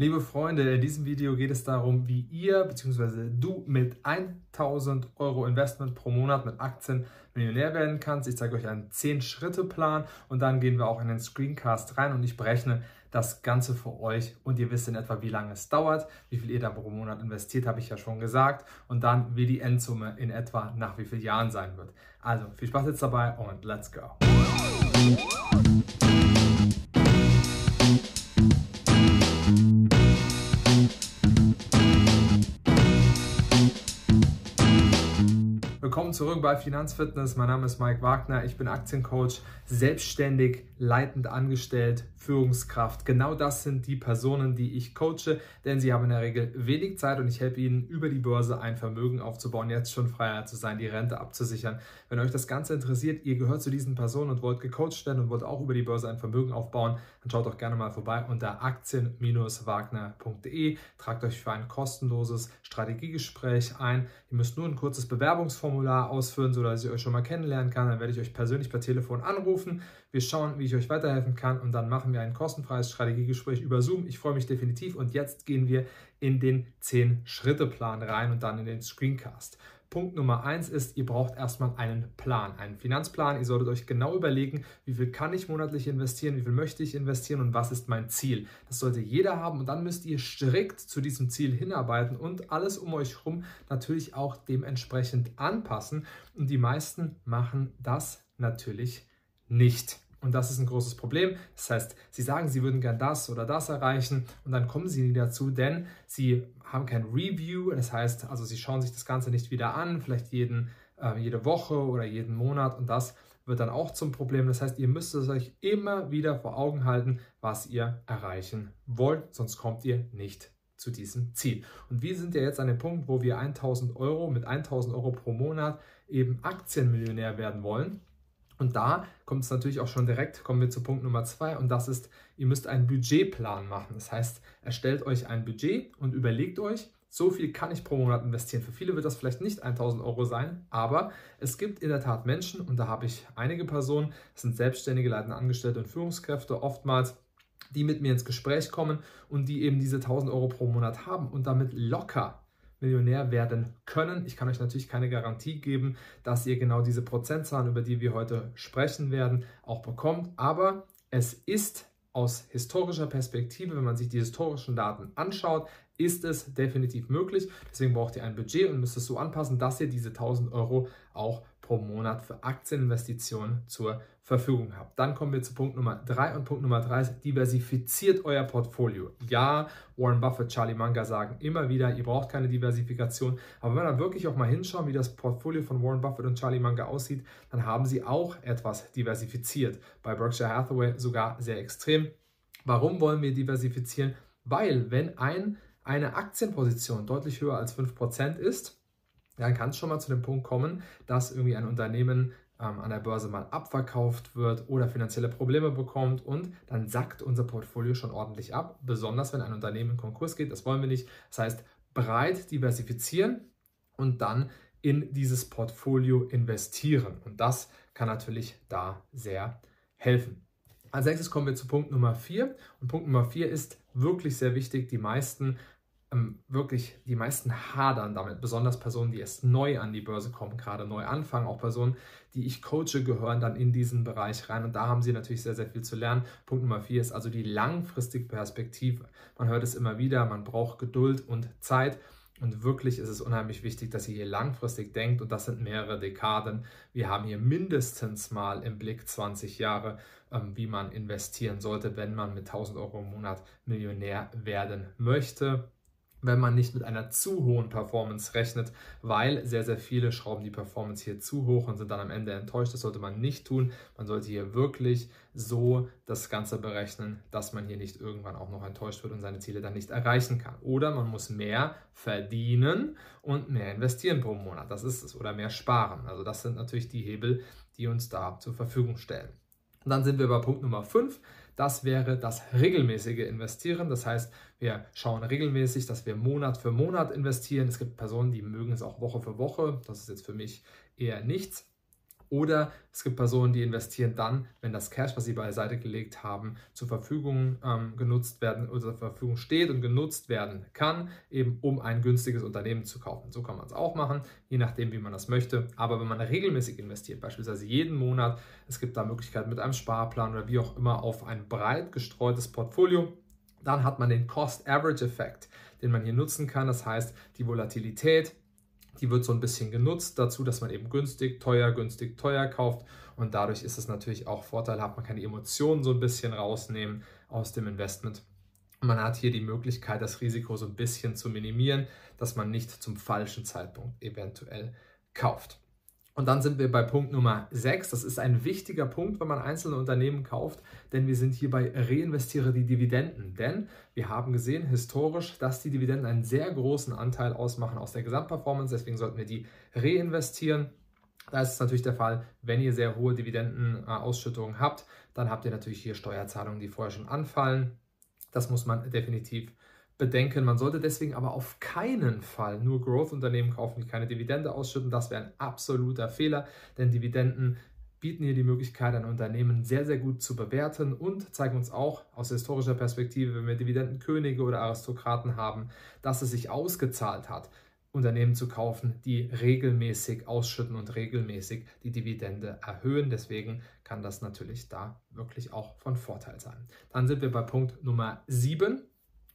Liebe Freunde, in diesem Video geht es darum, wie ihr bzw. du mit 1000 Euro Investment pro Monat mit Aktien Millionär werden kannst. Ich zeige euch einen 10-Schritte-Plan und dann gehen wir auch in den Screencast rein und ich berechne das Ganze für euch und ihr wisst in etwa, wie lange es dauert, wie viel ihr da pro Monat investiert, habe ich ja schon gesagt und dann, wie die Endsumme in etwa nach wie vielen Jahren sein wird. Also viel Spaß jetzt dabei und let's go! Willkommen zurück bei Finanzfitness. Mein Name ist Mike Wagner. Ich bin Aktiencoach, selbstständig, leitend angestellt, Führungskraft. Genau das sind die Personen, die ich coache, denn sie haben in der Regel wenig Zeit und ich helfe ihnen über die Börse ein Vermögen aufzubauen, jetzt schon freier zu sein, die Rente abzusichern. Wenn euch das Ganze interessiert, ihr gehört zu diesen Personen und wollt gecoacht werden und wollt auch über die Börse ein Vermögen aufbauen, dann schaut doch gerne mal vorbei unter aktien-wagner.de. Tragt euch für ein kostenloses Strategiegespräch ein. Ihr müsst nur ein kurzes Bewerbungsformular ausfüllen, sodass ich euch schon mal kennenlernen kann. Dann werde ich euch persönlich per Telefon anrufen. Wir schauen, wie ich euch weiterhelfen kann und dann machen wir ein kostenfreies Strategiegespräch über Zoom. Ich freue mich definitiv und jetzt gehen wir in den 10-Schritte-Plan rein und dann in den Screencast. Punkt Nummer eins ist, ihr braucht erstmal einen Plan, einen Finanzplan. Ihr solltet euch genau überlegen, wie viel kann ich monatlich investieren, wie viel möchte ich investieren und was ist mein Ziel. Das sollte jeder haben und dann müsst ihr strikt zu diesem Ziel hinarbeiten und alles um euch herum natürlich auch dementsprechend anpassen. Und die meisten machen das natürlich nicht. Und das ist ein großes Problem. Das heißt, sie sagen, sie würden gern das oder das erreichen und dann kommen sie nie dazu, denn sie haben kein Review. Das heißt, also sie schauen sich das Ganze nicht wieder an, vielleicht jeden, äh, jede Woche oder jeden Monat und das wird dann auch zum Problem. Das heißt, ihr müsst es euch immer wieder vor Augen halten, was ihr erreichen wollt, sonst kommt ihr nicht zu diesem Ziel. Und wir sind ja jetzt an dem Punkt, wo wir 1000 Euro mit 1000 Euro pro Monat eben Aktienmillionär werden wollen. Und da kommt es natürlich auch schon direkt, kommen wir zu Punkt Nummer zwei und das ist, ihr müsst einen Budgetplan machen. Das heißt, erstellt euch ein Budget und überlegt euch, so viel kann ich pro Monat investieren. Für viele wird das vielleicht nicht 1000 Euro sein, aber es gibt in der Tat Menschen und da habe ich einige Personen, das sind Selbstständige, leitende Angestellte und Führungskräfte oftmals, die mit mir ins Gespräch kommen und die eben diese 1000 Euro pro Monat haben und damit locker Millionär werden können. Ich kann euch natürlich keine Garantie geben, dass ihr genau diese Prozentzahlen, über die wir heute sprechen werden, auch bekommt. Aber es ist aus historischer Perspektive, wenn man sich die historischen Daten anschaut, ist es definitiv möglich. Deswegen braucht ihr ein Budget und müsst es so anpassen, dass ihr diese 1000 Euro auch pro Monat für Aktieninvestitionen zur Verfügung habt. Dann kommen wir zu Punkt Nummer 3 und Punkt Nummer 3 ist, diversifiziert euer Portfolio. Ja, Warren Buffett, Charlie Munger sagen immer wieder, ihr braucht keine Diversifikation, aber wenn wir wirklich auch mal hinschauen, wie das Portfolio von Warren Buffett und Charlie Munger aussieht, dann haben sie auch etwas diversifiziert. Bei Berkshire Hathaway sogar sehr extrem. Warum wollen wir diversifizieren? Weil wenn ein, eine Aktienposition deutlich höher als 5% ist, dann kann es schon mal zu dem Punkt kommen, dass irgendwie ein Unternehmen ähm, an der Börse mal abverkauft wird oder finanzielle Probleme bekommt und dann sackt unser Portfolio schon ordentlich ab, besonders wenn ein Unternehmen in Konkurs geht. Das wollen wir nicht. Das heißt, breit diversifizieren und dann in dieses Portfolio investieren. Und das kann natürlich da sehr helfen. Als nächstes kommen wir zu Punkt Nummer 4. Und Punkt Nummer 4 ist wirklich sehr wichtig. Die meisten ähm, wirklich die meisten hadern damit, besonders Personen, die erst neu an die Börse kommen, gerade neu anfangen, auch Personen, die ich coache, gehören dann in diesen Bereich rein und da haben sie natürlich sehr, sehr viel zu lernen. Punkt Nummer vier ist also die langfristige Perspektive. Man hört es immer wieder, man braucht Geduld und Zeit. Und wirklich ist es unheimlich wichtig, dass ihr hier langfristig denkt und das sind mehrere Dekaden. Wir haben hier mindestens mal im Blick 20 Jahre, ähm, wie man investieren sollte, wenn man mit 1000 Euro im Monat Millionär werden möchte wenn man nicht mit einer zu hohen Performance rechnet, weil sehr, sehr viele schrauben die Performance hier zu hoch und sind dann am Ende enttäuscht. Das sollte man nicht tun. Man sollte hier wirklich so das Ganze berechnen, dass man hier nicht irgendwann auch noch enttäuscht wird und seine Ziele dann nicht erreichen kann. Oder man muss mehr verdienen und mehr investieren pro Monat. Das ist es. Oder mehr sparen. Also das sind natürlich die Hebel, die uns da zur Verfügung stellen. Und dann sind wir bei Punkt Nummer 5. Das wäre das regelmäßige Investieren. Das heißt, wir schauen regelmäßig, dass wir Monat für Monat investieren. Es gibt Personen, die mögen es auch Woche für Woche. Das ist jetzt für mich eher nichts. Oder es gibt Personen, die investieren dann, wenn das Cash, was sie beiseite gelegt haben, zur Verfügung ähm, genutzt werden oder zur Verfügung steht und genutzt werden kann, eben um ein günstiges Unternehmen zu kaufen. So kann man es auch machen, je nachdem, wie man das möchte. Aber wenn man regelmäßig investiert, beispielsweise jeden Monat, es gibt da Möglichkeiten mit einem Sparplan oder wie auch immer auf ein breit gestreutes Portfolio, dann hat man den Cost-Average-Effekt, den man hier nutzen kann. Das heißt, die Volatilität die wird so ein bisschen genutzt dazu, dass man eben günstig, teuer, günstig, teuer kauft. Und dadurch ist es natürlich auch vorteilhaft. Man kann die Emotionen so ein bisschen rausnehmen aus dem Investment. Man hat hier die Möglichkeit, das Risiko so ein bisschen zu minimieren, dass man nicht zum falschen Zeitpunkt eventuell kauft. Und dann sind wir bei Punkt Nummer 6. Das ist ein wichtiger Punkt, wenn man einzelne Unternehmen kauft, denn wir sind hier bei reinvestiere die Dividenden. Denn wir haben gesehen historisch, dass die Dividenden einen sehr großen Anteil ausmachen aus der Gesamtperformance. Deswegen sollten wir die reinvestieren. Da ist es natürlich der Fall, wenn ihr sehr hohe Dividendenausschüttungen habt, dann habt ihr natürlich hier Steuerzahlungen, die vorher schon anfallen. Das muss man definitiv bedenken. Man sollte deswegen aber auf keinen Fall nur Growth-Unternehmen kaufen, die keine Dividende ausschütten. Das wäre ein absoluter Fehler, denn Dividenden bieten hier die Möglichkeit, ein Unternehmen sehr, sehr gut zu bewerten und zeigen uns auch aus historischer Perspektive, wenn wir Dividendenkönige oder Aristokraten haben, dass es sich ausgezahlt hat, Unternehmen zu kaufen, die regelmäßig ausschütten und regelmäßig die Dividende erhöhen. Deswegen kann das natürlich da wirklich auch von Vorteil sein. Dann sind wir bei Punkt Nummer 7.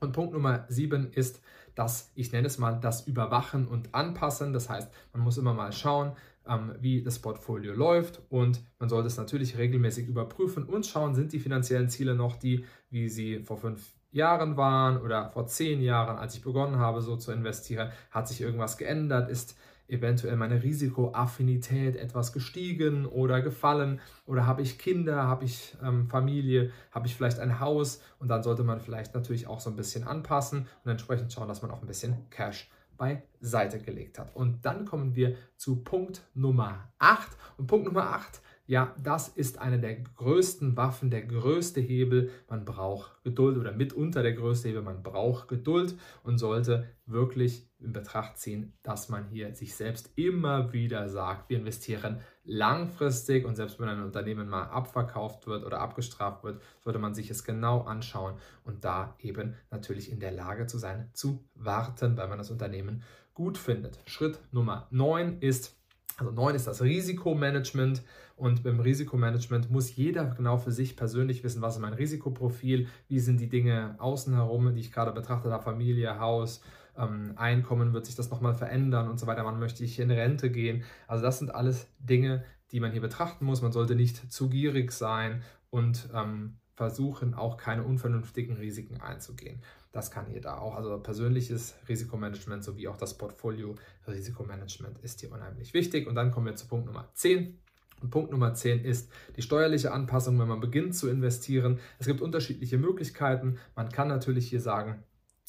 Und Punkt Nummer 7 ist das, ich nenne es mal, das Überwachen und Anpassen. Das heißt, man muss immer mal schauen, ähm, wie das Portfolio läuft und man sollte es natürlich regelmäßig überprüfen und schauen, sind die finanziellen Ziele noch die, wie sie vor fünf Jahren waren oder vor zehn Jahren, als ich begonnen habe, so zu investieren, hat sich irgendwas geändert, ist eventuell meine Risikoaffinität etwas gestiegen oder gefallen? Oder habe ich Kinder, habe ich ähm, Familie, habe ich vielleicht ein Haus? Und dann sollte man vielleicht natürlich auch so ein bisschen anpassen und entsprechend schauen, dass man auch ein bisschen Cash beiseite gelegt hat. Und dann kommen wir zu Punkt Nummer 8 und Punkt Nummer 8 ja, das ist eine der größten Waffen, der größte Hebel. Man braucht Geduld oder mitunter der größte Hebel. Man braucht Geduld und sollte wirklich in Betracht ziehen, dass man hier sich selbst immer wieder sagt, wir investieren langfristig und selbst wenn ein Unternehmen mal abverkauft wird oder abgestraft wird, sollte man sich es genau anschauen und da eben natürlich in der Lage zu sein, zu warten, weil man das Unternehmen gut findet. Schritt Nummer 9 ist, also 9 ist das Risikomanagement. Und beim Risikomanagement muss jeder genau für sich persönlich wissen, was ist mein Risikoprofil, wie sind die Dinge außen herum, die ich gerade betrachtet habe, Familie, Haus, ähm, Einkommen, wird sich das nochmal verändern und so weiter. Wann möchte ich in Rente gehen? Also das sind alles Dinge, die man hier betrachten muss. Man sollte nicht zu gierig sein und ähm, versuchen, auch keine unvernünftigen Risiken einzugehen. Das kann hier da auch. Also persönliches Risikomanagement sowie auch das Portfolio-Risikomanagement ist hier unheimlich wichtig. Und dann kommen wir zu Punkt Nummer 10. Und Punkt Nummer 10 ist die steuerliche Anpassung, wenn man beginnt zu investieren. Es gibt unterschiedliche Möglichkeiten. Man kann natürlich hier sagen,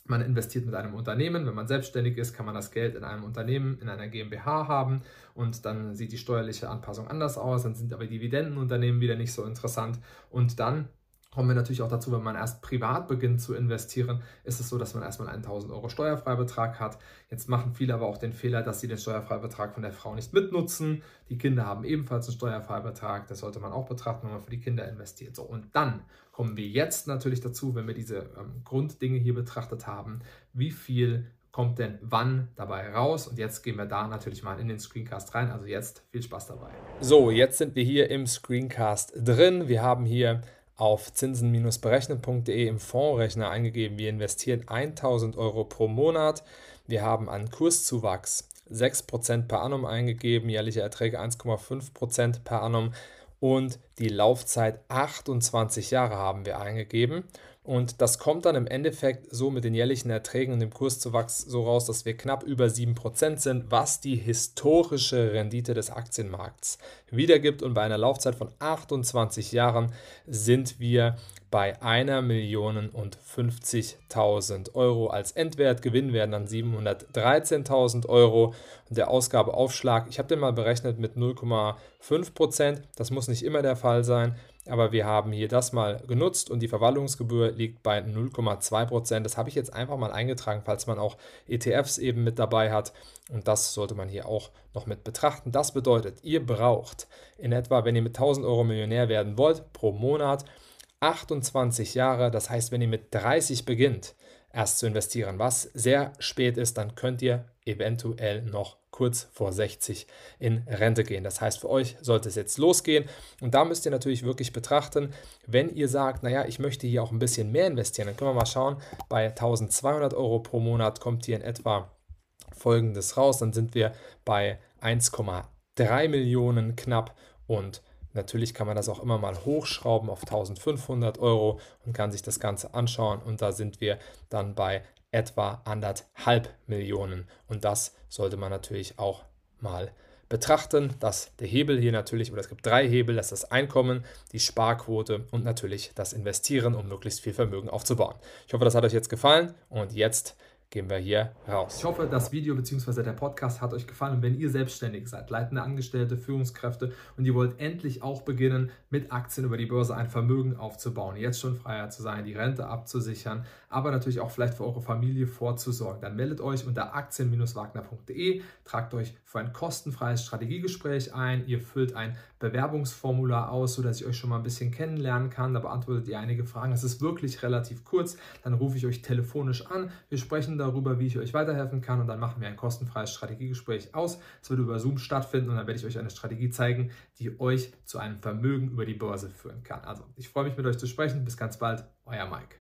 man investiert mit einem Unternehmen. Wenn man selbstständig ist, kann man das Geld in einem Unternehmen, in einer GmbH haben und dann sieht die steuerliche Anpassung anders aus. Dann sind aber Dividendenunternehmen wieder nicht so interessant. Und dann Kommen wir natürlich auch dazu, wenn man erst privat beginnt zu investieren, ist es so, dass man erstmal einen 1000 Euro Steuerfreibetrag hat. Jetzt machen viele aber auch den Fehler, dass sie den Steuerfreibetrag von der Frau nicht mitnutzen. Die Kinder haben ebenfalls einen Steuerfreibetrag. Das sollte man auch betrachten, wenn man für die Kinder investiert. So, und dann kommen wir jetzt natürlich dazu, wenn wir diese ähm, Grunddinge hier betrachtet haben, wie viel kommt denn wann dabei raus? Und jetzt gehen wir da natürlich mal in den Screencast rein. Also jetzt viel Spaß dabei. So, jetzt sind wir hier im Screencast drin. Wir haben hier auf zinsen-berechnen.de im Fondsrechner eingegeben, wir investieren 1000 Euro pro Monat. Wir haben einen Kurszuwachs 6% per annum eingegeben, jährliche Erträge 1,5% per annum und die Laufzeit 28 Jahre haben wir eingegeben. Und das kommt dann im Endeffekt so mit den jährlichen Erträgen und dem Kurszuwachs so raus, dass wir knapp über 7% sind, was die historische Rendite des Aktienmarkts wiedergibt. Und bei einer Laufzeit von 28 Jahren sind wir bei einer Million und 50.000 Euro als Endwert. Gewinn werden dann 713.000 Euro. Und der Ausgabeaufschlag, ich habe den mal berechnet mit 0,5 Prozent. Das muss nicht immer der Fall sein. Aber wir haben hier das mal genutzt und die Verwaltungsgebühr liegt bei 0,2 Prozent. Das habe ich jetzt einfach mal eingetragen, falls man auch ETFs eben mit dabei hat und das sollte man hier auch noch mit betrachten. Das bedeutet, ihr braucht in etwa, wenn ihr mit 1000 Euro Millionär werden wollt, pro Monat 28 Jahre. Das heißt, wenn ihr mit 30 beginnt, erst zu investieren, was sehr spät ist, dann könnt ihr eventuell noch kurz vor 60 in Rente gehen. Das heißt, für euch sollte es jetzt losgehen. Und da müsst ihr natürlich wirklich betrachten, wenn ihr sagt, naja, ich möchte hier auch ein bisschen mehr investieren, dann können wir mal schauen, bei 1200 Euro pro Monat kommt hier in etwa folgendes raus, dann sind wir bei 1,3 Millionen knapp und Natürlich kann man das auch immer mal hochschrauben auf 1500 Euro und kann sich das Ganze anschauen. Und da sind wir dann bei etwa anderthalb Millionen. Und das sollte man natürlich auch mal betrachten, dass der Hebel hier natürlich, oder es gibt drei Hebel, das ist das Einkommen, die Sparquote und natürlich das Investieren, um möglichst viel Vermögen aufzubauen. Ich hoffe, das hat euch jetzt gefallen und jetzt gehen wir hier raus. Ich hoffe, das Video bzw. der Podcast hat euch gefallen. Und wenn ihr selbstständig seid, leitende Angestellte, Führungskräfte und ihr wollt endlich auch beginnen, mit Aktien über die Börse ein Vermögen aufzubauen, jetzt schon freier zu sein, die Rente abzusichern, aber natürlich auch vielleicht für eure Familie vorzusorgen, dann meldet euch unter aktien-wagner.de, tragt euch für ein kostenfreies Strategiegespräch ein. Ihr füllt ein Bewerbungsformular aus, sodass ich euch schon mal ein bisschen kennenlernen kann. Da beantwortet ihr einige Fragen. Es ist wirklich relativ kurz. Dann rufe ich euch telefonisch an. Wir sprechen darüber, wie ich euch weiterhelfen kann und dann machen wir ein kostenfreies Strategiegespräch aus. Es wird über Zoom stattfinden und dann werde ich euch eine Strategie zeigen, die euch zu einem Vermögen über die Börse führen kann. Also, ich freue mich mit euch zu sprechen. Bis ganz bald, euer Mike.